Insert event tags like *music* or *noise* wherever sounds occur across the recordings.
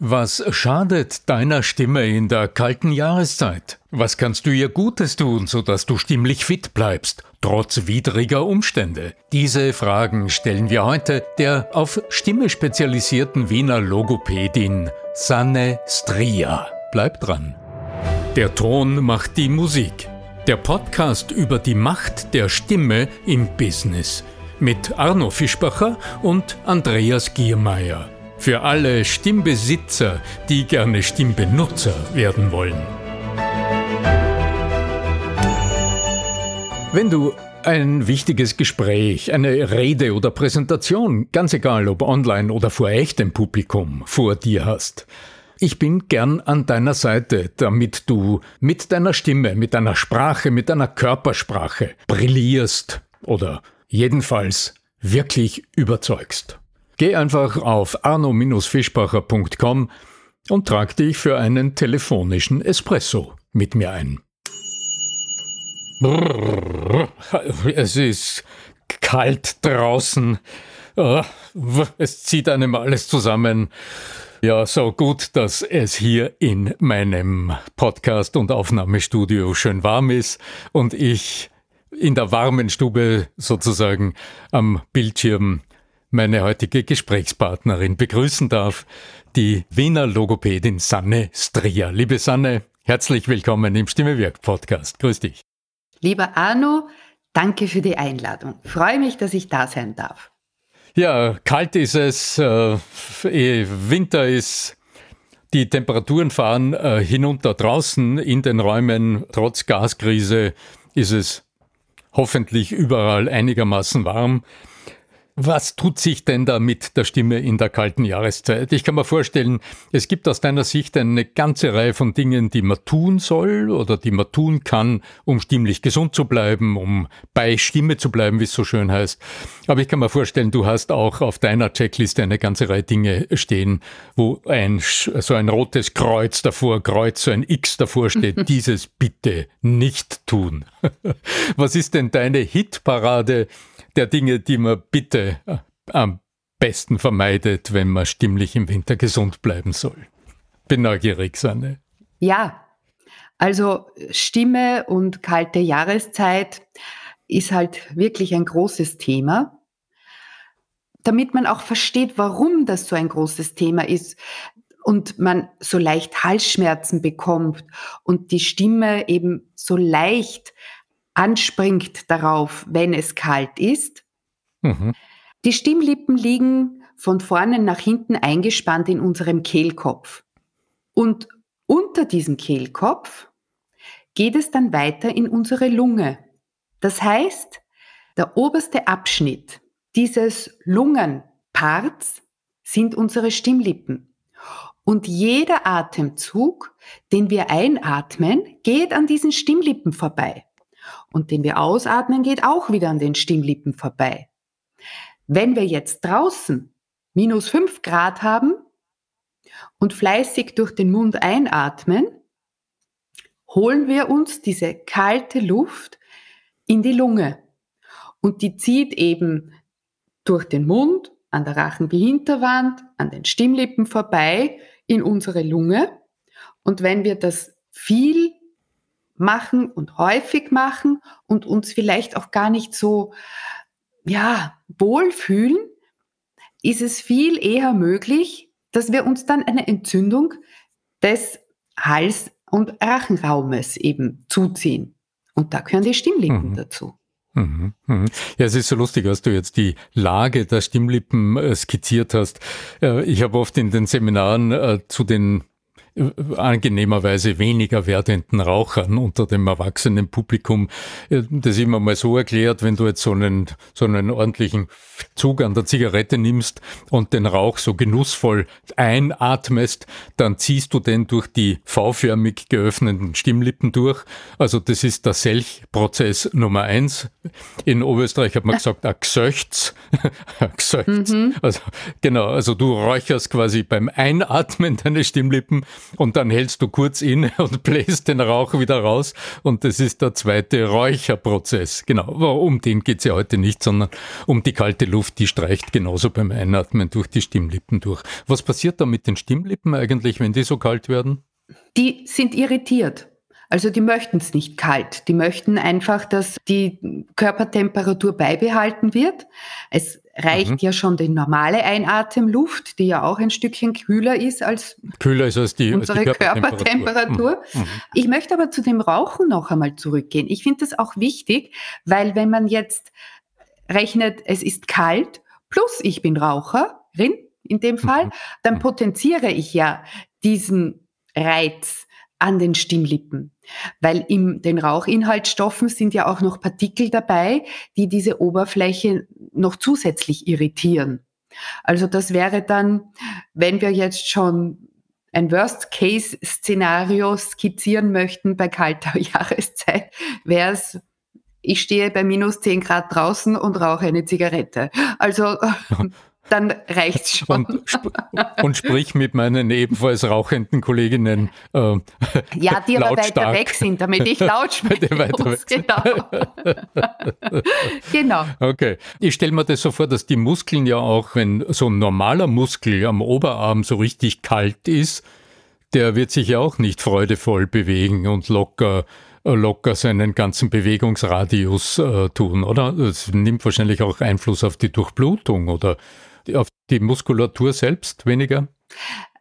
Was schadet deiner Stimme in der kalten Jahreszeit? Was kannst du ihr Gutes tun, sodass du stimmlich fit bleibst, trotz widriger Umstände? Diese Fragen stellen wir heute der auf Stimme spezialisierten Wiener Logopädin Sanne Stria. Bleib dran. Der Ton macht die Musik. Der Podcast über die Macht der Stimme im Business. Mit Arno Fischbacher und Andreas Giermeier. Für alle Stimmbesitzer, die gerne Stimmbenutzer werden wollen. Wenn du ein wichtiges Gespräch, eine Rede oder Präsentation, ganz egal ob online oder vor echtem Publikum, vor dir hast, ich bin gern an deiner Seite, damit du mit deiner Stimme, mit deiner Sprache, mit deiner Körpersprache brillierst oder jedenfalls wirklich überzeugst. Geh einfach auf arno-fischbacher.com und trag dich für einen telefonischen Espresso mit mir ein. Es ist kalt draußen. Ah, es zieht einem alles zusammen. Ja, so gut, dass es hier in meinem Podcast- und Aufnahmestudio schön warm ist und ich in der warmen Stube sozusagen am Bildschirm meine heutige Gesprächspartnerin begrüßen darf, die Wiener Logopädin Sanne Stria. Liebe Sanne, herzlich willkommen im Stimmewirk Podcast. Grüß dich. Lieber Arno, danke für die Einladung. Freue mich, dass ich da sein darf. Ja, kalt ist es, äh, eh, Winter ist, die Temperaturen fahren äh, hinunter draußen in den Räumen. Trotz Gaskrise ist es hoffentlich überall einigermaßen warm. Was tut sich denn da mit der Stimme in der kalten Jahreszeit? Ich kann mir vorstellen, es gibt aus deiner Sicht eine ganze Reihe von Dingen, die man tun soll oder die man tun kann, um stimmlich gesund zu bleiben, um bei Stimme zu bleiben, wie es so schön heißt. Aber ich kann mir vorstellen, du hast auch auf deiner Checkliste eine ganze Reihe Dinge stehen, wo ein, so ein rotes Kreuz davor, Kreuz, so ein X davor steht, *laughs* dieses bitte nicht tun. *laughs* Was ist denn deine Hitparade? Der Dinge, die man bitte äh, am besten vermeidet, wenn man stimmlich im Winter gesund bleiben soll. Bin neugierig, Sanne. Ja, also Stimme und kalte Jahreszeit ist halt wirklich ein großes Thema. Damit man auch versteht, warum das so ein großes Thema ist und man so leicht Halsschmerzen bekommt und die Stimme eben so leicht anspringt darauf, wenn es kalt ist. Mhm. Die Stimmlippen liegen von vorne nach hinten eingespannt in unserem Kehlkopf. Und unter diesem Kehlkopf geht es dann weiter in unsere Lunge. Das heißt, der oberste Abschnitt dieses Lungenparts sind unsere Stimmlippen. Und jeder Atemzug, den wir einatmen, geht an diesen Stimmlippen vorbei und den wir ausatmen, geht auch wieder an den Stimmlippen vorbei. Wenn wir jetzt draußen minus fünf Grad haben und fleißig durch den Mund einatmen, holen wir uns diese kalte Luft in die Lunge. Und die zieht eben durch den Mund, an der Rachenbehinterwand, an den Stimmlippen vorbei in unsere Lunge. Und wenn wir das viel machen und häufig machen und uns vielleicht auch gar nicht so, ja, wohlfühlen, ist es viel eher möglich, dass wir uns dann eine Entzündung des Hals- und Rachenraumes eben zuziehen. Und da gehören die Stimmlippen mhm. dazu. Mhm, mhm. Ja, es ist so lustig, als du jetzt die Lage der Stimmlippen äh, skizziert hast. Äh, ich habe oft in den Seminaren äh, zu den angenehmerweise weniger werdenden Rauchern unter dem erwachsenen Publikum das immer mal so erklärt, wenn du jetzt so einen, so einen ordentlichen Zug an der Zigarette nimmst und den Rauch so genussvoll einatmest, dann ziehst du den durch die V-förmig geöffneten Stimmlippen durch. Also das ist der Selchprozess Nummer eins. In Oberösterreich hat man gesagt, a *laughs* Gsöchts. Mhm. Also genau, also du räucherst quasi beim Einatmen deine Stimmlippen und dann hältst du kurz inne *laughs* und bläst den Rauch wieder raus und das ist der zweite Räucherprozess. Genau, aber um den geht's ja heute nicht, sondern um die kalte Luft, die streicht genauso beim Einatmen durch die Stimmlippen durch. Was passiert da mit den Stimmlippen eigentlich, wenn die so kalt werden? Die sind irritiert. Also die möchten es nicht kalt. Die möchten einfach, dass die Körpertemperatur beibehalten wird. Es reicht mhm. ja schon die normale Einatemluft, die ja auch ein Stückchen kühler ist als, kühler ist als die, unsere als die Körpertemperatur. Körpertemperatur. Mhm. mhm. Ich möchte aber zu dem Rauchen noch einmal zurückgehen. Ich finde das auch wichtig, weil wenn man jetzt rechnet, es ist kalt, plus ich bin Raucherin in dem Fall, mhm. dann mhm. potenziere ich ja diesen Reiz an den Stimmlippen. Weil in den Rauchinhaltsstoffen sind ja auch noch Partikel dabei, die diese Oberfläche noch zusätzlich irritieren. Also das wäre dann, wenn wir jetzt schon ein Worst-Case-Szenario skizzieren möchten bei kalter *laughs* Jahreszeit, wäre es, ich stehe bei minus 10 Grad draußen und rauche eine Zigarette. Also *laughs* dann reicht's *laughs* schon. Und, sp und sprich mit meinen ebenfalls rauchenden Kolleginnen. Äh, ja, die aber weiter weg sind, damit ich laut sprechen muss. Genau. *laughs* genau. Okay. Ich stelle mir das so vor, dass die Muskeln ja auch, wenn so ein normaler Muskel am Oberarm so richtig kalt ist, der wird sich ja auch nicht freudevoll bewegen und locker äh, locker seinen ganzen Bewegungsradius äh, tun, oder? Es nimmt wahrscheinlich auch Einfluss auf die Durchblutung oder auf die Muskulatur selbst weniger?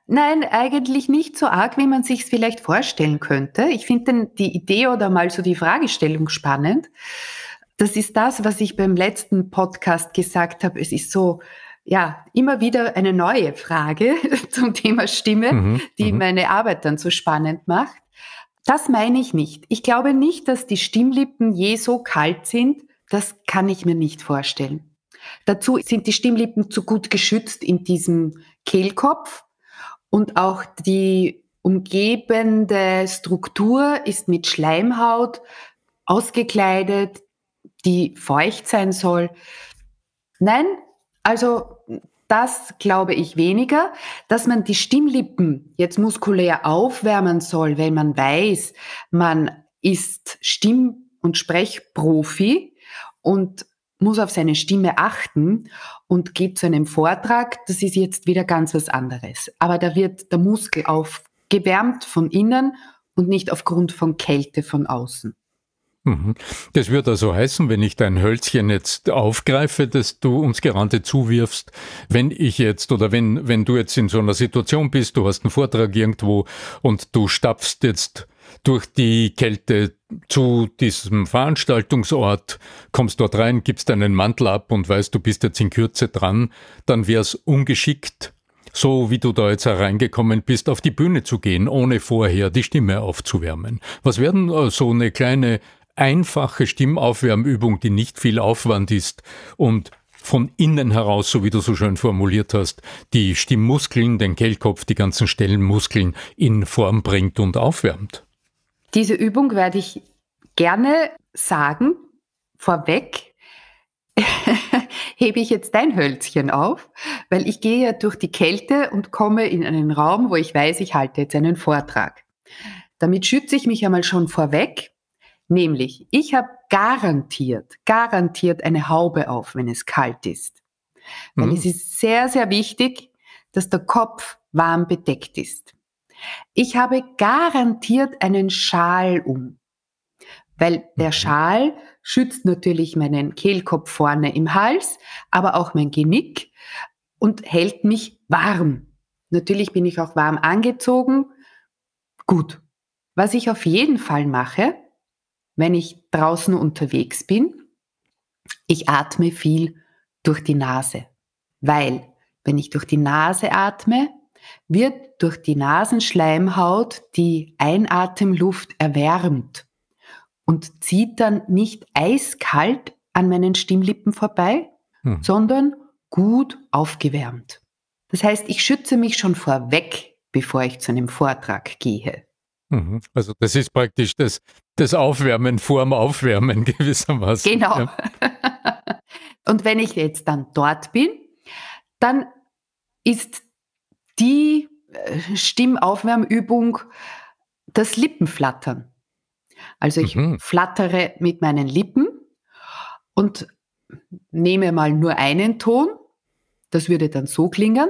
Nein, eigentlich nicht so arg, wie man sich es vielleicht vorstellen könnte. Ich finde die Idee oder mal so die Fragestellung spannend. Das ist das, was ich beim letzten Podcast gesagt habe. Es ist so, ja, immer wieder eine neue Frage *laughs* zum Thema Stimme, mhm, die mhm. meine Arbeit dann so spannend macht. Das meine ich nicht. Ich glaube nicht, dass die Stimmlippen je so kalt sind. Das kann ich mir nicht vorstellen. Dazu sind die Stimmlippen zu gut geschützt in diesem Kehlkopf und auch die umgebende Struktur ist mit Schleimhaut ausgekleidet, die feucht sein soll. Nein, also das glaube ich weniger, dass man die Stimmlippen jetzt muskulär aufwärmen soll, wenn man weiß, man ist Stimm- und Sprechprofi und muss auf seine Stimme achten und geht zu einem Vortrag, das ist jetzt wieder ganz was anderes. Aber da wird der Muskel aufgewärmt von innen und nicht aufgrund von Kälte von außen. Mhm. Das würde also heißen, wenn ich dein Hölzchen jetzt aufgreife, das du uns gerade zuwirfst, wenn ich jetzt oder wenn, wenn du jetzt in so einer Situation bist, du hast einen Vortrag irgendwo und du stapfst jetzt durch die Kälte zu diesem Veranstaltungsort, kommst dort rein, gibst deinen Mantel ab und weißt, du bist jetzt in Kürze dran, dann wäre es ungeschickt, so wie du da jetzt hereingekommen bist, auf die Bühne zu gehen, ohne vorher die Stimme aufzuwärmen. Was werden äh, so eine kleine einfache Stimmaufwärmübung, die nicht viel Aufwand ist und von innen heraus, so wie du so schön formuliert hast, die Stimmmuskeln, den Kehlkopf, die ganzen Stellenmuskeln in Form bringt und aufwärmt. Diese Übung werde ich gerne sagen, vorweg. *laughs* hebe ich jetzt dein Hölzchen auf, weil ich gehe ja durch die Kälte und komme in einen Raum, wo ich weiß, ich halte jetzt einen Vortrag. Damit schütze ich mich einmal schon vorweg, nämlich ich habe garantiert, garantiert eine Haube auf, wenn es kalt ist. Weil mhm. es ist sehr, sehr wichtig, dass der Kopf warm bedeckt ist. Ich habe garantiert einen Schal um, weil der mhm. Schal schützt natürlich meinen Kehlkopf vorne im Hals, aber auch mein Genick und hält mich warm. Natürlich bin ich auch warm angezogen. Gut. Was ich auf jeden Fall mache, wenn ich draußen unterwegs bin, ich atme viel durch die Nase, weil wenn ich durch die Nase atme, wird durch die Nasenschleimhaut die Einatemluft erwärmt und zieht dann nicht eiskalt an meinen Stimmlippen vorbei, hm. sondern gut aufgewärmt. Das heißt, ich schütze mich schon vorweg, bevor ich zu einem Vortrag gehe. Mhm. Also das ist praktisch das, das Aufwärmen vorm Aufwärmen *laughs* gewissermaßen. Genau. Ja. *laughs* Und wenn ich jetzt dann dort bin, dann ist die äh, Stimmaufwärmübung das Lippenflattern. Also ich mhm. flattere mit meinen Lippen und nehme mal nur einen Ton. Das würde dann so klingen.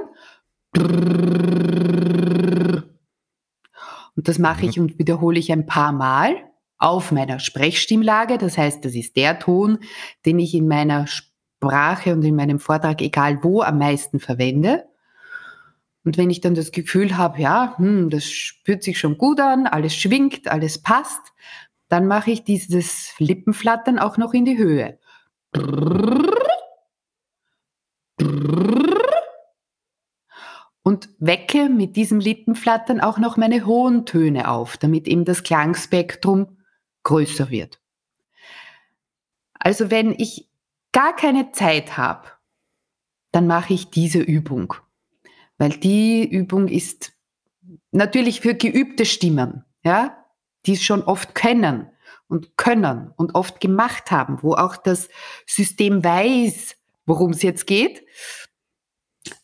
Und das mache ich mhm. und wiederhole ich ein paar Mal auf meiner Sprechstimmlage. Das heißt, das ist der Ton, den ich in meiner Sprache und in meinem Vortrag, egal wo, am meisten verwende. Und wenn ich dann das Gefühl habe, ja, hm, das spürt sich schon gut an, alles schwingt, alles passt, dann mache ich dieses Lippenflattern auch noch in die Höhe. Und wecke mit diesem Lippenflattern auch noch meine hohen Töne auf, damit eben das Klangspektrum größer wird. Also wenn ich gar keine Zeit habe, dann mache ich diese Übung, weil die Übung ist natürlich für geübte Stimmen, ja, die es schon oft kennen und können und oft gemacht haben, wo auch das System weiß, worum es jetzt geht.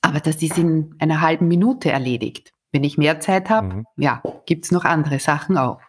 Aber das ist in einer halben Minute erledigt. Wenn ich mehr Zeit habe, mhm. ja, gibt es noch andere Sachen auch.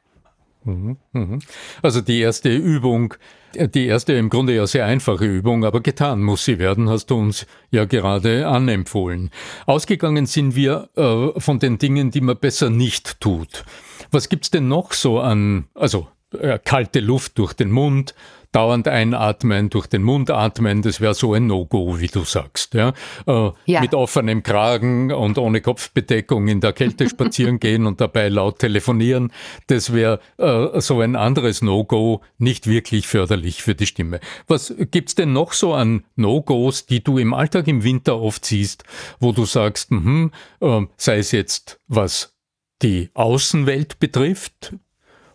Mhm, mhm. Also die erste Übung, die erste im Grunde ja sehr einfache Übung, aber getan muss sie werden, hast du uns ja gerade anempfohlen. Ausgegangen sind wir äh, von den Dingen, die man besser nicht tut. Was gibt's denn noch so an, also äh, kalte Luft durch den Mund, dauernd einatmen, durch den Mund atmen, das wäre so ein No-Go, wie du sagst. Ja? Äh, ja. Mit offenem Kragen und ohne Kopfbedeckung in der Kälte *laughs* spazieren gehen und dabei laut telefonieren, das wäre äh, so ein anderes No-Go, nicht wirklich förderlich für die Stimme. Was gibt's denn noch so an No-Gos, die du im Alltag im Winter oft siehst, wo du sagst, mh, äh, sei es jetzt was die Außenwelt betrifft,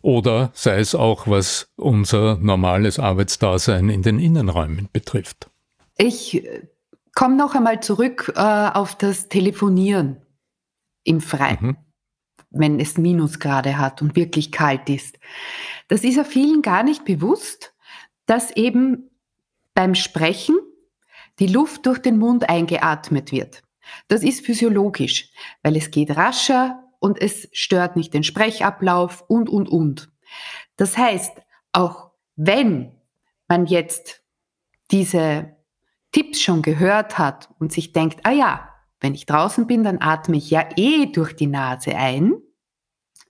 oder sei es auch, was unser normales Arbeitsdasein in den Innenräumen betrifft. Ich äh, komme noch einmal zurück äh, auf das Telefonieren im Freien, mhm. wenn es Minusgrade hat und wirklich kalt ist. Das ist ja vielen gar nicht bewusst, dass eben beim Sprechen die Luft durch den Mund eingeatmet wird. Das ist physiologisch, weil es geht rascher, und es stört nicht den Sprechablauf und, und, und. Das heißt, auch wenn man jetzt diese Tipps schon gehört hat und sich denkt, ah ja, wenn ich draußen bin, dann atme ich ja eh durch die Nase ein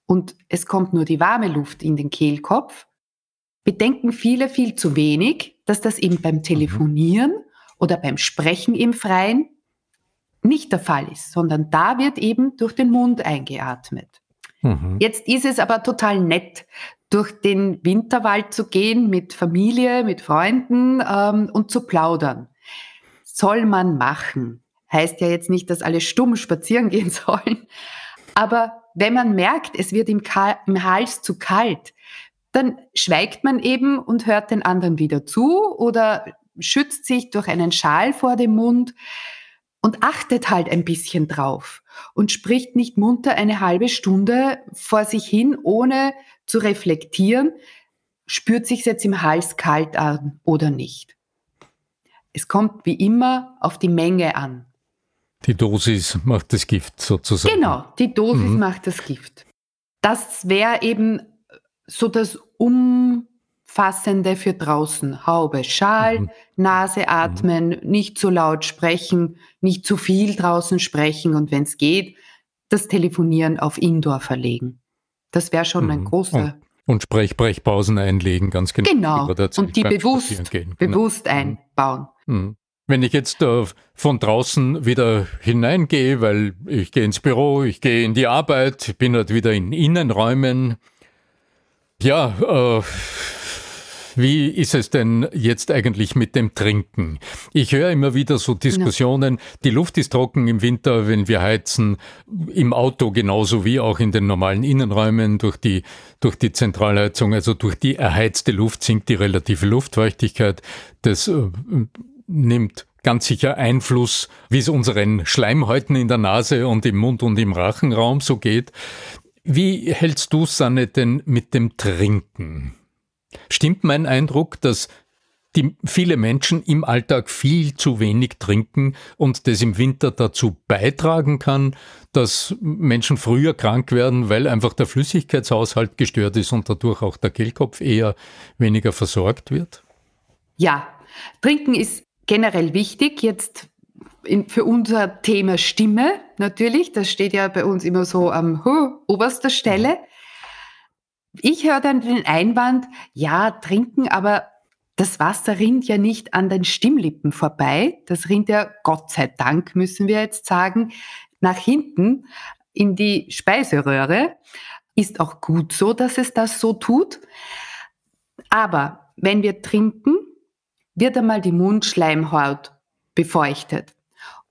und es kommt nur die warme Luft in den Kehlkopf, bedenken viele viel zu wenig, dass das eben beim mhm. Telefonieren oder beim Sprechen im Freien nicht der Fall ist, sondern da wird eben durch den Mund eingeatmet. Mhm. Jetzt ist es aber total nett, durch den Winterwald zu gehen mit Familie, mit Freunden ähm, und zu plaudern. Soll man machen. Heißt ja jetzt nicht, dass alle stumm spazieren *laughs* gehen sollen. Aber wenn man merkt, es wird im, im Hals zu kalt, dann schweigt man eben und hört den anderen wieder zu oder schützt sich durch einen Schal vor dem Mund und achtet halt ein bisschen drauf und spricht nicht munter eine halbe Stunde vor sich hin, ohne zu reflektieren, spürt sich jetzt im Hals kalt an oder nicht. Es kommt wie immer auf die Menge an. Die Dosis macht das Gift sozusagen. Genau, die Dosis mhm. macht das Gift. Das wäre eben so das Um Fassende für draußen. Haube, Schal, mhm. Nase atmen, mhm. nicht zu laut sprechen, nicht zu viel draußen sprechen und wenn es geht, das Telefonieren auf Indoor verlegen. Das wäre schon mhm. ein großer. Und, und Sprechbrechpausen einlegen, ganz genau. Genau. Und die bewusst, genau. bewusst genau. einbauen. Mhm. Wenn ich jetzt äh, von draußen wieder hineingehe, weil ich gehe ins Büro, ich gehe in die Arbeit, bin halt wieder in Innenräumen, ja, äh, wie ist es denn jetzt eigentlich mit dem Trinken? Ich höre immer wieder so Diskussionen, ja. die Luft ist trocken im Winter, wenn wir heizen, im Auto genauso wie auch in den normalen Innenräumen durch die, durch die Zentralheizung, also durch die erheizte Luft sinkt die relative Luftfeuchtigkeit. Das äh, nimmt ganz sicher Einfluss, wie es unseren Schleimhäuten in der Nase und im Mund und im Rachenraum so geht. Wie hältst du, Sanne, denn mit dem Trinken? Stimmt mein Eindruck, dass die viele Menschen im Alltag viel zu wenig trinken und das im Winter dazu beitragen kann, dass Menschen früher krank werden, weil einfach der Flüssigkeitshaushalt gestört ist und dadurch auch der Kehlkopf eher weniger versorgt wird? Ja, Trinken ist generell wichtig. Jetzt in, für unser Thema Stimme natürlich, das steht ja bei uns immer so am huh, oberster Stelle. Ich höre dann den Einwand, ja, trinken, aber das Wasser rinnt ja nicht an den Stimmlippen vorbei. Das rinnt ja, Gott sei Dank, müssen wir jetzt sagen, nach hinten in die Speiseröhre. Ist auch gut so, dass es das so tut. Aber wenn wir trinken, wird einmal die Mundschleimhaut befeuchtet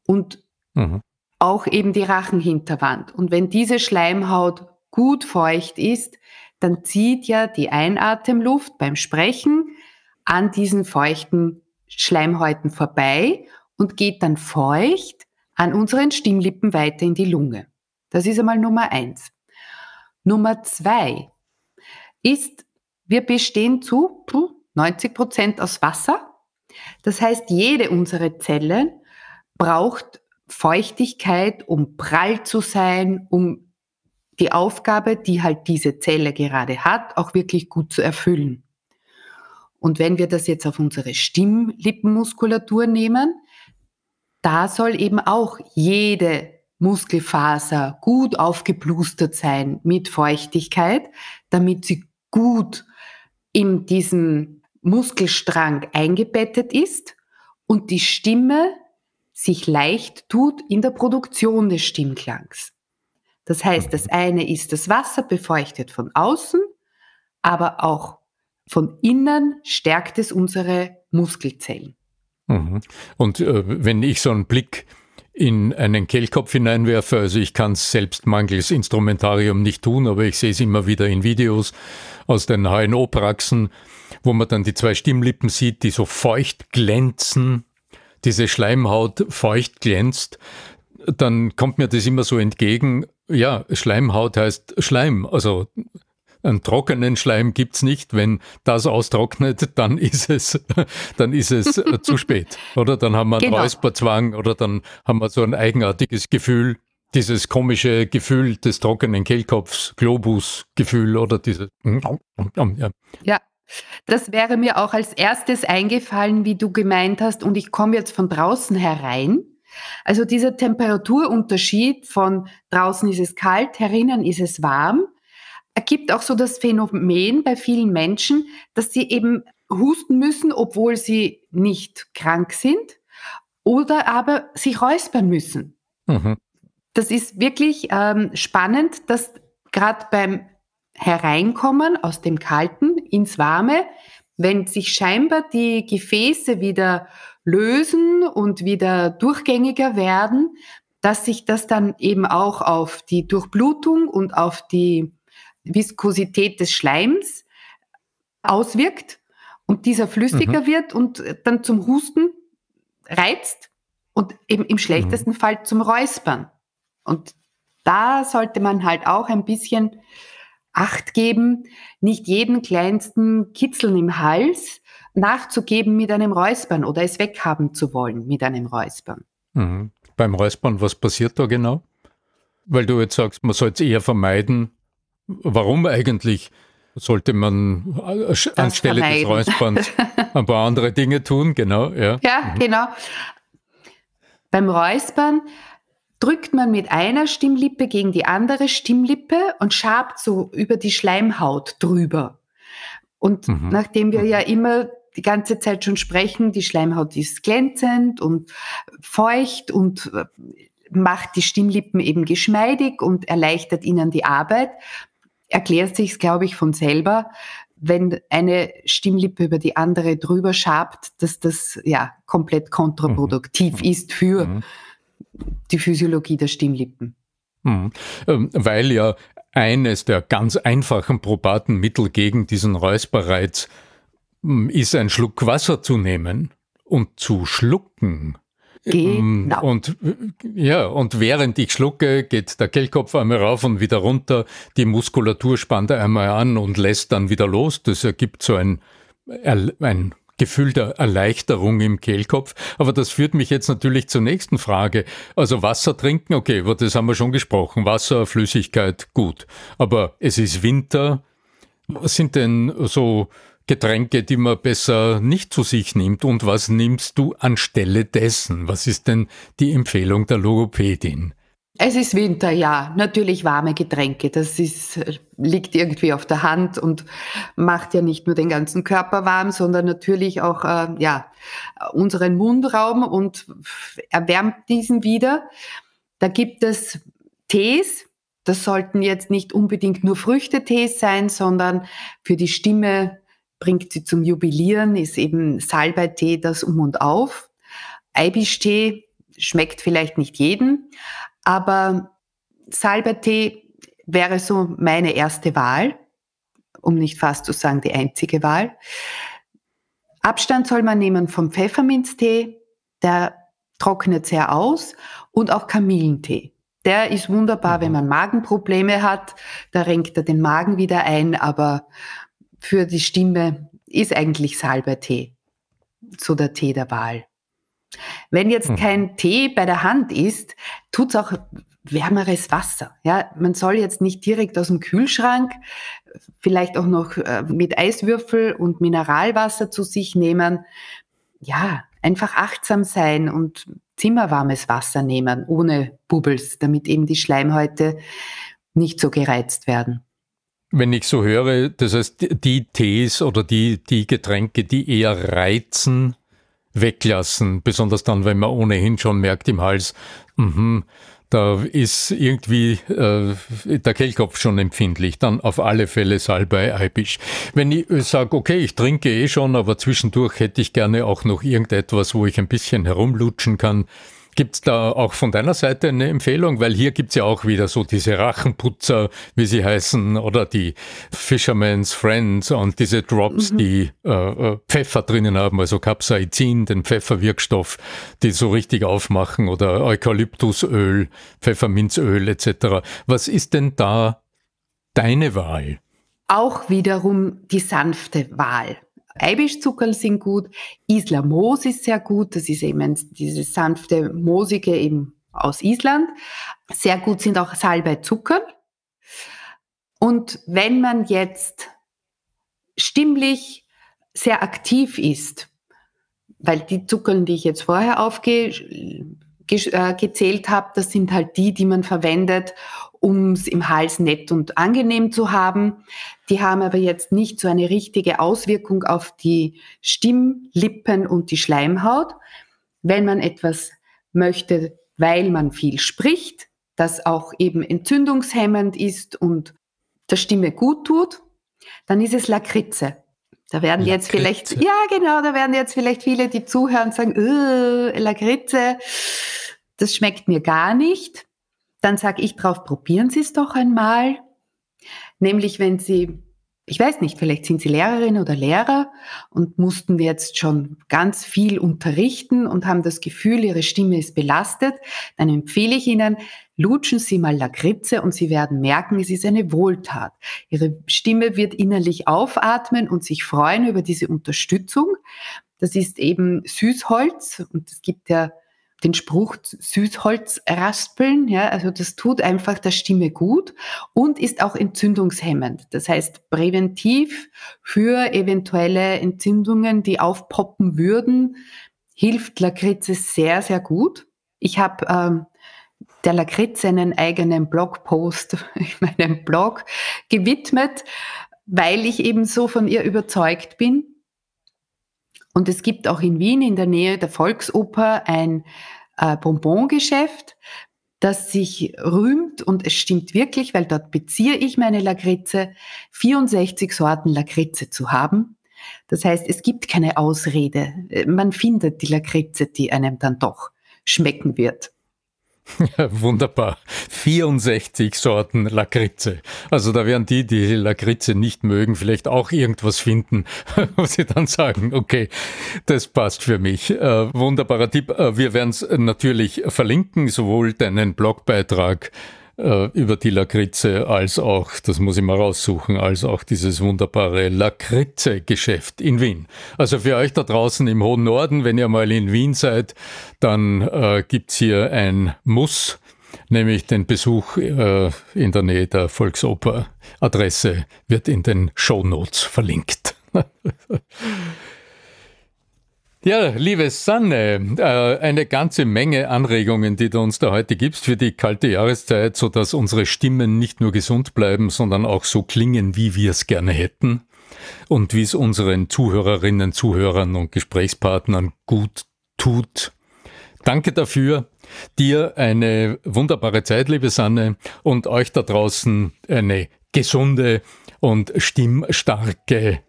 und mhm. auch eben die Rachenhinterwand. Und wenn diese Schleimhaut gut feucht ist, dann zieht ja die Einatemluft beim Sprechen an diesen feuchten Schleimhäuten vorbei und geht dann feucht an unseren Stimmlippen weiter in die Lunge. Das ist einmal Nummer eins. Nummer zwei ist, wir bestehen zu 90 Prozent aus Wasser. Das heißt, jede unserer Zellen braucht Feuchtigkeit, um prall zu sein, um die Aufgabe, die halt diese Zelle gerade hat, auch wirklich gut zu erfüllen. Und wenn wir das jetzt auf unsere Stimmlippenmuskulatur nehmen, da soll eben auch jede Muskelfaser gut aufgeblustert sein mit Feuchtigkeit, damit sie gut in diesen Muskelstrang eingebettet ist und die Stimme sich leicht tut in der Produktion des Stimmklangs. Das heißt, das eine ist das Wasser befeuchtet von außen, aber auch von innen stärkt es unsere Muskelzellen. Mhm. Und äh, wenn ich so einen Blick in einen Kehlkopf hineinwerfe, also ich kann es selbst mangels Instrumentarium nicht tun, aber ich sehe es immer wieder in Videos aus den HNO-Praxen, wo man dann die zwei Stimmlippen sieht, die so feucht glänzen, diese Schleimhaut feucht glänzt, dann kommt mir das immer so entgegen, ja, Schleimhaut heißt Schleim, also einen trockenen Schleim gibt's nicht. Wenn das austrocknet, dann *laughs* ist es, dann ist es äh, zu spät. Oder dann haben wir einen genau. Räusperzwang oder dann haben wir so ein eigenartiges Gefühl, dieses komische Gefühl des trockenen Kehlkopfs, Globus-Gefühl oder diese. Ja. ja. Das wäre mir auch als erstes eingefallen, wie du gemeint hast, und ich komme jetzt von draußen herein. Also dieser Temperaturunterschied von draußen ist es kalt, herinnen ist es warm, ergibt auch so das Phänomen bei vielen Menschen, dass sie eben husten müssen, obwohl sie nicht krank sind oder aber sich räuspern müssen. Mhm. Das ist wirklich ähm, spannend, dass gerade beim Hereinkommen aus dem Kalten ins Warme, wenn sich scheinbar die Gefäße wieder lösen und wieder durchgängiger werden, dass sich das dann eben auch auf die Durchblutung und auf die Viskosität des Schleims auswirkt und dieser flüssiger mhm. wird und dann zum Husten reizt und eben im schlechtesten mhm. Fall zum Räuspern. Und da sollte man halt auch ein bisschen Acht geben, nicht jeden kleinsten Kitzeln im Hals nachzugeben mit einem Räuspern oder es weghaben zu wollen mit einem Räuspern. Mhm. Beim Räuspern, was passiert da genau? Weil du jetzt sagst, man soll es eher vermeiden, Warum eigentlich? Sollte man äh, das anstelle vermeiden. des Räusperns *laughs* ein paar andere Dinge tun, genau, ja. Ja, mhm. genau. Beim Räuspern drückt man mit einer Stimmlippe gegen die andere Stimmlippe und schabt so über die Schleimhaut drüber. Und mhm. nachdem wir ja immer die ganze Zeit schon sprechen, die Schleimhaut ist glänzend und feucht und äh, macht die Stimmlippen eben geschmeidig und erleichtert ihnen die Arbeit, erklärt sich glaube ich, von selber, wenn eine Stimmlippe über die andere drüber schabt, dass das ja komplett kontraproduktiv mhm. ist für mhm. die Physiologie der Stimmlippen. Mhm. Ähm, weil ja eines der ganz einfachen probaten Mittel gegen diesen Räusperreiz ist, ein Schluck Wasser zu nehmen und zu schlucken. Genau. Und ja, und während ich schlucke, geht der Kehlkopf einmal rauf und wieder runter. Die Muskulatur spannt einmal an und lässt dann wieder los. Das ergibt so ein, ein Gefühl der Erleichterung im Kehlkopf. Aber das führt mich jetzt natürlich zur nächsten Frage. Also Wasser trinken, okay, das haben wir schon gesprochen. Wasser, Flüssigkeit, gut. Aber es ist Winter. Was sind denn so Getränke, die man besser nicht zu sich nimmt? Und was nimmst du anstelle dessen? Was ist denn die Empfehlung der Logopädin? Es ist Winter, ja. Natürlich warme Getränke. Das ist, liegt irgendwie auf der Hand und macht ja nicht nur den ganzen Körper warm, sondern natürlich auch, äh, ja, unseren Mundraum und erwärmt diesen wieder. Da gibt es Tees. Das sollten jetzt nicht unbedingt nur Früchtetees sein, sondern für die Stimme bringt sie zum Jubilieren, ist eben Salbeitee das Um und Auf. Eibisch-Tee schmeckt vielleicht nicht jedem, aber Salbeitee wäre so meine erste Wahl, um nicht fast zu sagen die einzige Wahl. Abstand soll man nehmen vom Pfefferminztee, der trocknet sehr aus, und auch Kamillentee. Der ist wunderbar, mhm. wenn man Magenprobleme hat, da renkt er den Magen wieder ein, aber für die Stimme ist eigentlich Salbeitee so der Tee der Wahl. Wenn jetzt hm. kein Tee bei der Hand ist, tut's auch wärmeres Wasser. Ja, man soll jetzt nicht direkt aus dem Kühlschrank, vielleicht auch noch äh, mit Eiswürfel und Mineralwasser zu sich nehmen. Ja, einfach achtsam sein und zimmerwarmes Wasser nehmen, ohne Bubbles, damit eben die Schleimhäute nicht so gereizt werden. Wenn ich so höre, das heißt, die Tees oder die, die Getränke, die eher reizen, weglassen, besonders dann, wenn man ohnehin schon merkt im Hals, mh, da ist irgendwie äh, der Kehlkopf schon empfindlich. Dann auf alle Fälle Salbei Eibisch. Wenn ich äh, sage, okay, ich trinke eh schon, aber zwischendurch hätte ich gerne auch noch irgendetwas, wo ich ein bisschen herumlutschen kann, Gibt es da auch von deiner Seite eine Empfehlung? Weil hier gibt es ja auch wieder so diese Rachenputzer, wie sie heißen, oder die Fisherman's Friends und diese Drops, mhm. die äh, äh, Pfeffer drinnen haben, also Capsaicin, den Pfefferwirkstoff, die so richtig aufmachen, oder Eukalyptusöl, Pfefferminzöl etc. Was ist denn da deine Wahl? Auch wiederum die sanfte Wahl. Eibischzuckerl sind gut, Isla Moos ist sehr gut, das ist eben diese sanfte, moosige eben aus Island. Sehr gut sind auch Salbeizuckerl. Und wenn man jetzt stimmlich sehr aktiv ist, weil die Zuckerl, die ich jetzt vorher aufgezählt äh, habe, das sind halt die, die man verwendet, um es im Hals nett und angenehm zu haben. Die haben aber jetzt nicht so eine richtige Auswirkung auf die Stimmlippen und die Schleimhaut. Wenn man etwas möchte, weil man viel spricht, das auch eben entzündungshemmend ist und der Stimme gut tut, dann ist es Lakritze. Da werden Lakritze. jetzt vielleicht, ja genau, da werden jetzt vielleicht viele, die zuhören, sagen, äh, Lakritze, das schmeckt mir gar nicht. Dann sage ich drauf, probieren Sie es doch einmal. Nämlich, wenn Sie, ich weiß nicht, vielleicht sind Sie Lehrerin oder Lehrer und mussten jetzt schon ganz viel unterrichten und haben das Gefühl, Ihre Stimme ist belastet, dann empfehle ich Ihnen, lutschen Sie mal Lakritze und Sie werden merken, es ist eine Wohltat. Ihre Stimme wird innerlich aufatmen und sich freuen über diese Unterstützung. Das ist eben Süßholz und es gibt ja den Spruch Süßholz raspeln, ja, also das tut einfach der Stimme gut und ist auch entzündungshemmend. Das heißt, präventiv für eventuelle Entzündungen, die aufpoppen würden, hilft Lakritze sehr, sehr gut. Ich habe ähm, der Lakritze einen eigenen Blogpost *laughs* in meinem Blog gewidmet, weil ich eben so von ihr überzeugt bin und es gibt auch in Wien in der Nähe der Volksoper ein äh, Bonbongeschäft, das sich rühmt und es stimmt wirklich, weil dort beziehe ich meine Lakritze, 64 Sorten Lakritze zu haben. Das heißt, es gibt keine Ausrede. Man findet die Lakritze, die einem dann doch schmecken wird. Wunderbar. 64 Sorten Lakritze. Also da werden die, die Lakritze nicht mögen, vielleicht auch irgendwas finden, *laughs* wo sie dann sagen, okay, das passt für mich. Äh, wunderbarer Tipp. Äh, wir werden es natürlich verlinken, sowohl deinen Blogbeitrag über die Lakritze als auch, das muss ich mal raussuchen, als auch dieses wunderbare Lakritze-Geschäft in Wien. Also für euch da draußen im hohen Norden, wenn ihr mal in Wien seid, dann äh, gibt's hier ein Muss, nämlich den Besuch äh, in der Nähe der Volksoper. Adresse wird in den Show Notes verlinkt. *laughs* Ja, liebe Sanne, äh, eine ganze Menge Anregungen, die du uns da heute gibst für die kalte Jahreszeit, so dass unsere Stimmen nicht nur gesund bleiben, sondern auch so klingen, wie wir es gerne hätten und wie es unseren Zuhörerinnen, Zuhörern und Gesprächspartnern gut tut. Danke dafür. Dir eine wunderbare Zeit, liebe Sanne, und euch da draußen eine gesunde und stimmstarke,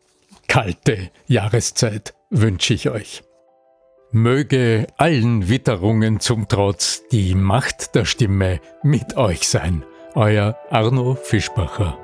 kalte Jahreszeit wünsche ich euch. Möge allen Witterungen zum Trotz die Macht der Stimme mit euch sein. Euer Arno Fischbacher.